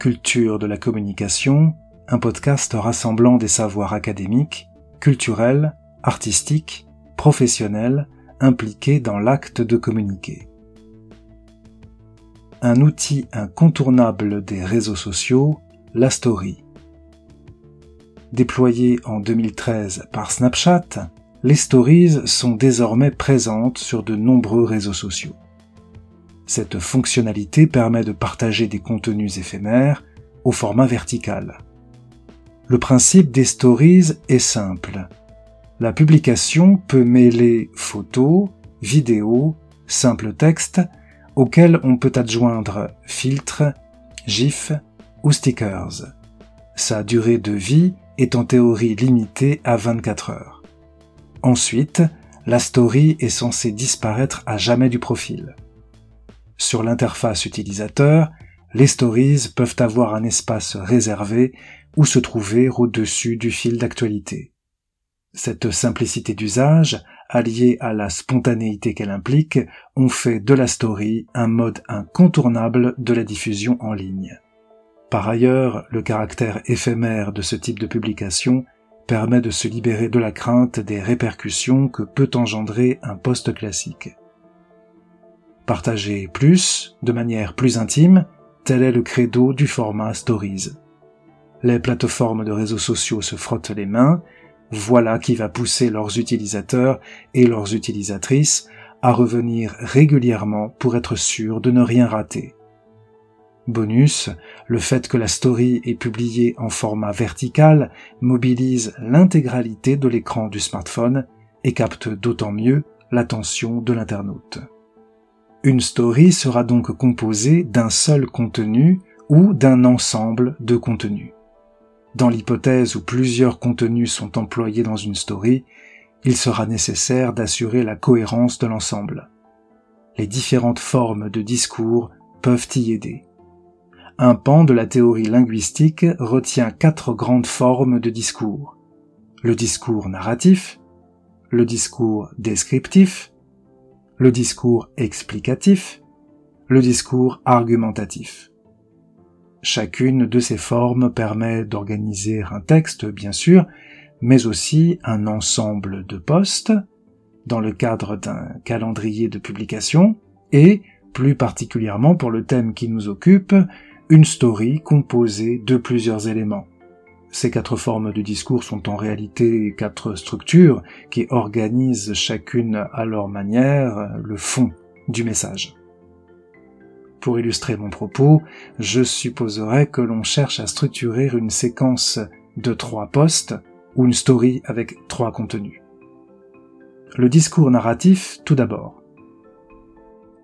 Culture de la communication, un podcast rassemblant des savoirs académiques, culturels, artistiques, professionnels, impliqués dans l'acte de communiquer. Un outil incontournable des réseaux sociaux, la story. Déployée en 2013 par Snapchat, les stories sont désormais présentes sur de nombreux réseaux sociaux. Cette fonctionnalité permet de partager des contenus éphémères au format vertical. Le principe des stories est simple. La publication peut mêler photos, vidéos, simples textes, auxquels on peut adjoindre filtres, gifs ou stickers. Sa durée de vie est en théorie limitée à 24 heures. Ensuite, la story est censée disparaître à jamais du profil. Sur l'interface utilisateur, les stories peuvent avoir un espace réservé ou se trouver au-dessus du fil d'actualité. Cette simplicité d'usage, alliée à la spontanéité qu'elle implique, ont fait de la story un mode incontournable de la diffusion en ligne. Par ailleurs, le caractère éphémère de ce type de publication permet de se libérer de la crainte des répercussions que peut engendrer un poste classique. Partager plus, de manière plus intime, tel est le credo du format Stories. Les plateformes de réseaux sociaux se frottent les mains, voilà qui va pousser leurs utilisateurs et leurs utilisatrices à revenir régulièrement pour être sûrs de ne rien rater. Bonus, le fait que la story est publiée en format vertical mobilise l'intégralité de l'écran du smartphone et capte d'autant mieux l'attention de l'internaute. Une story sera donc composée d'un seul contenu ou d'un ensemble de contenus. Dans l'hypothèse où plusieurs contenus sont employés dans une story, il sera nécessaire d'assurer la cohérence de l'ensemble. Les différentes formes de discours peuvent y aider. Un pan de la théorie linguistique retient quatre grandes formes de discours. Le discours narratif, le discours descriptif, le discours explicatif, le discours argumentatif. Chacune de ces formes permet d'organiser un texte, bien sûr, mais aussi un ensemble de postes, dans le cadre d'un calendrier de publication, et, plus particulièrement pour le thème qui nous occupe, une story composée de plusieurs éléments. Ces quatre formes de discours sont en réalité quatre structures qui organisent chacune à leur manière le fond du message. Pour illustrer mon propos, je supposerais que l'on cherche à structurer une séquence de trois postes ou une story avec trois contenus. Le discours narratif tout d'abord.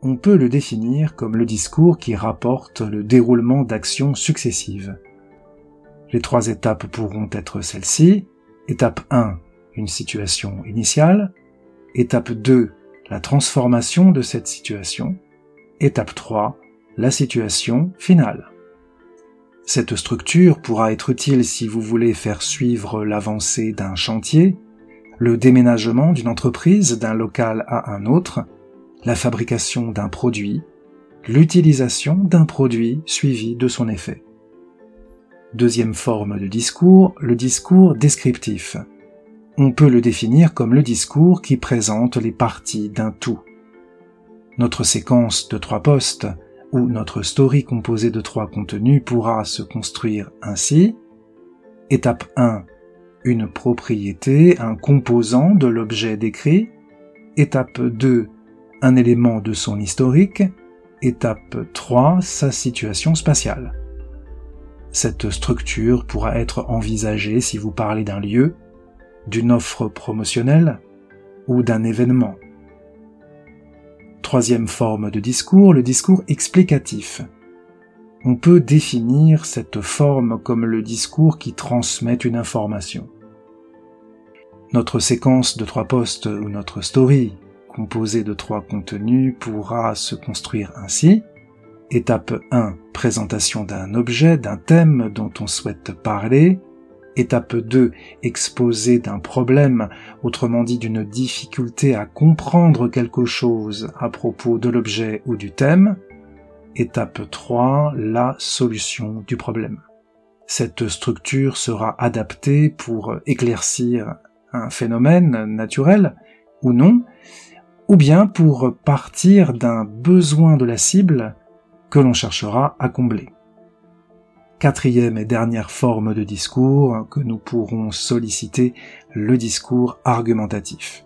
On peut le définir comme le discours qui rapporte le déroulement d'actions successives les trois étapes pourront être celles-ci. Étape 1, une situation initiale. Étape 2, la transformation de cette situation. Étape 3, la situation finale. Cette structure pourra être utile si vous voulez faire suivre l'avancée d'un chantier, le déménagement d'une entreprise d'un local à un autre, la fabrication d'un produit, l'utilisation d'un produit suivi de son effet. Deuxième forme de discours, le discours descriptif. On peut le définir comme le discours qui présente les parties d'un tout. Notre séquence de trois postes ou notre story composée de trois contenus pourra se construire ainsi. Étape 1. Une propriété, un composant de l'objet décrit. Étape 2. Un élément de son historique. Étape 3. Sa situation spatiale. Cette structure pourra être envisagée si vous parlez d'un lieu, d'une offre promotionnelle ou d'un événement. Troisième forme de discours, le discours explicatif. On peut définir cette forme comme le discours qui transmet une information. Notre séquence de trois postes ou notre story, composée de trois contenus, pourra se construire ainsi. Étape 1, présentation d'un objet, d'un thème dont on souhaite parler. Étape 2, exposé d'un problème, autrement dit d'une difficulté à comprendre quelque chose à propos de l'objet ou du thème. Étape 3, la solution du problème. Cette structure sera adaptée pour éclaircir un phénomène naturel ou non, ou bien pour partir d'un besoin de la cible que l'on cherchera à combler. Quatrième et dernière forme de discours que nous pourrons solliciter, le discours argumentatif.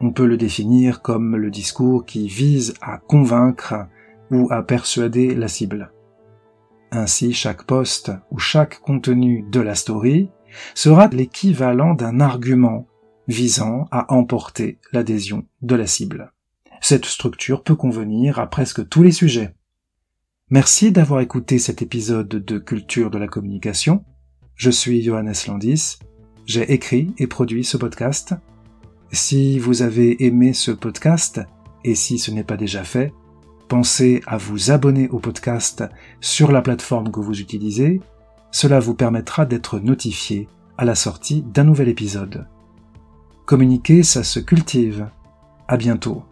On peut le définir comme le discours qui vise à convaincre ou à persuader la cible. Ainsi, chaque poste ou chaque contenu de la story sera l'équivalent d'un argument visant à emporter l'adhésion de la cible. Cette structure peut convenir à presque tous les sujets. Merci d'avoir écouté cet épisode de Culture de la communication. Je suis Johannes Landis. J'ai écrit et produit ce podcast. Si vous avez aimé ce podcast, et si ce n'est pas déjà fait, pensez à vous abonner au podcast sur la plateforme que vous utilisez. Cela vous permettra d'être notifié à la sortie d'un nouvel épisode. Communiquer, ça se cultive. À bientôt.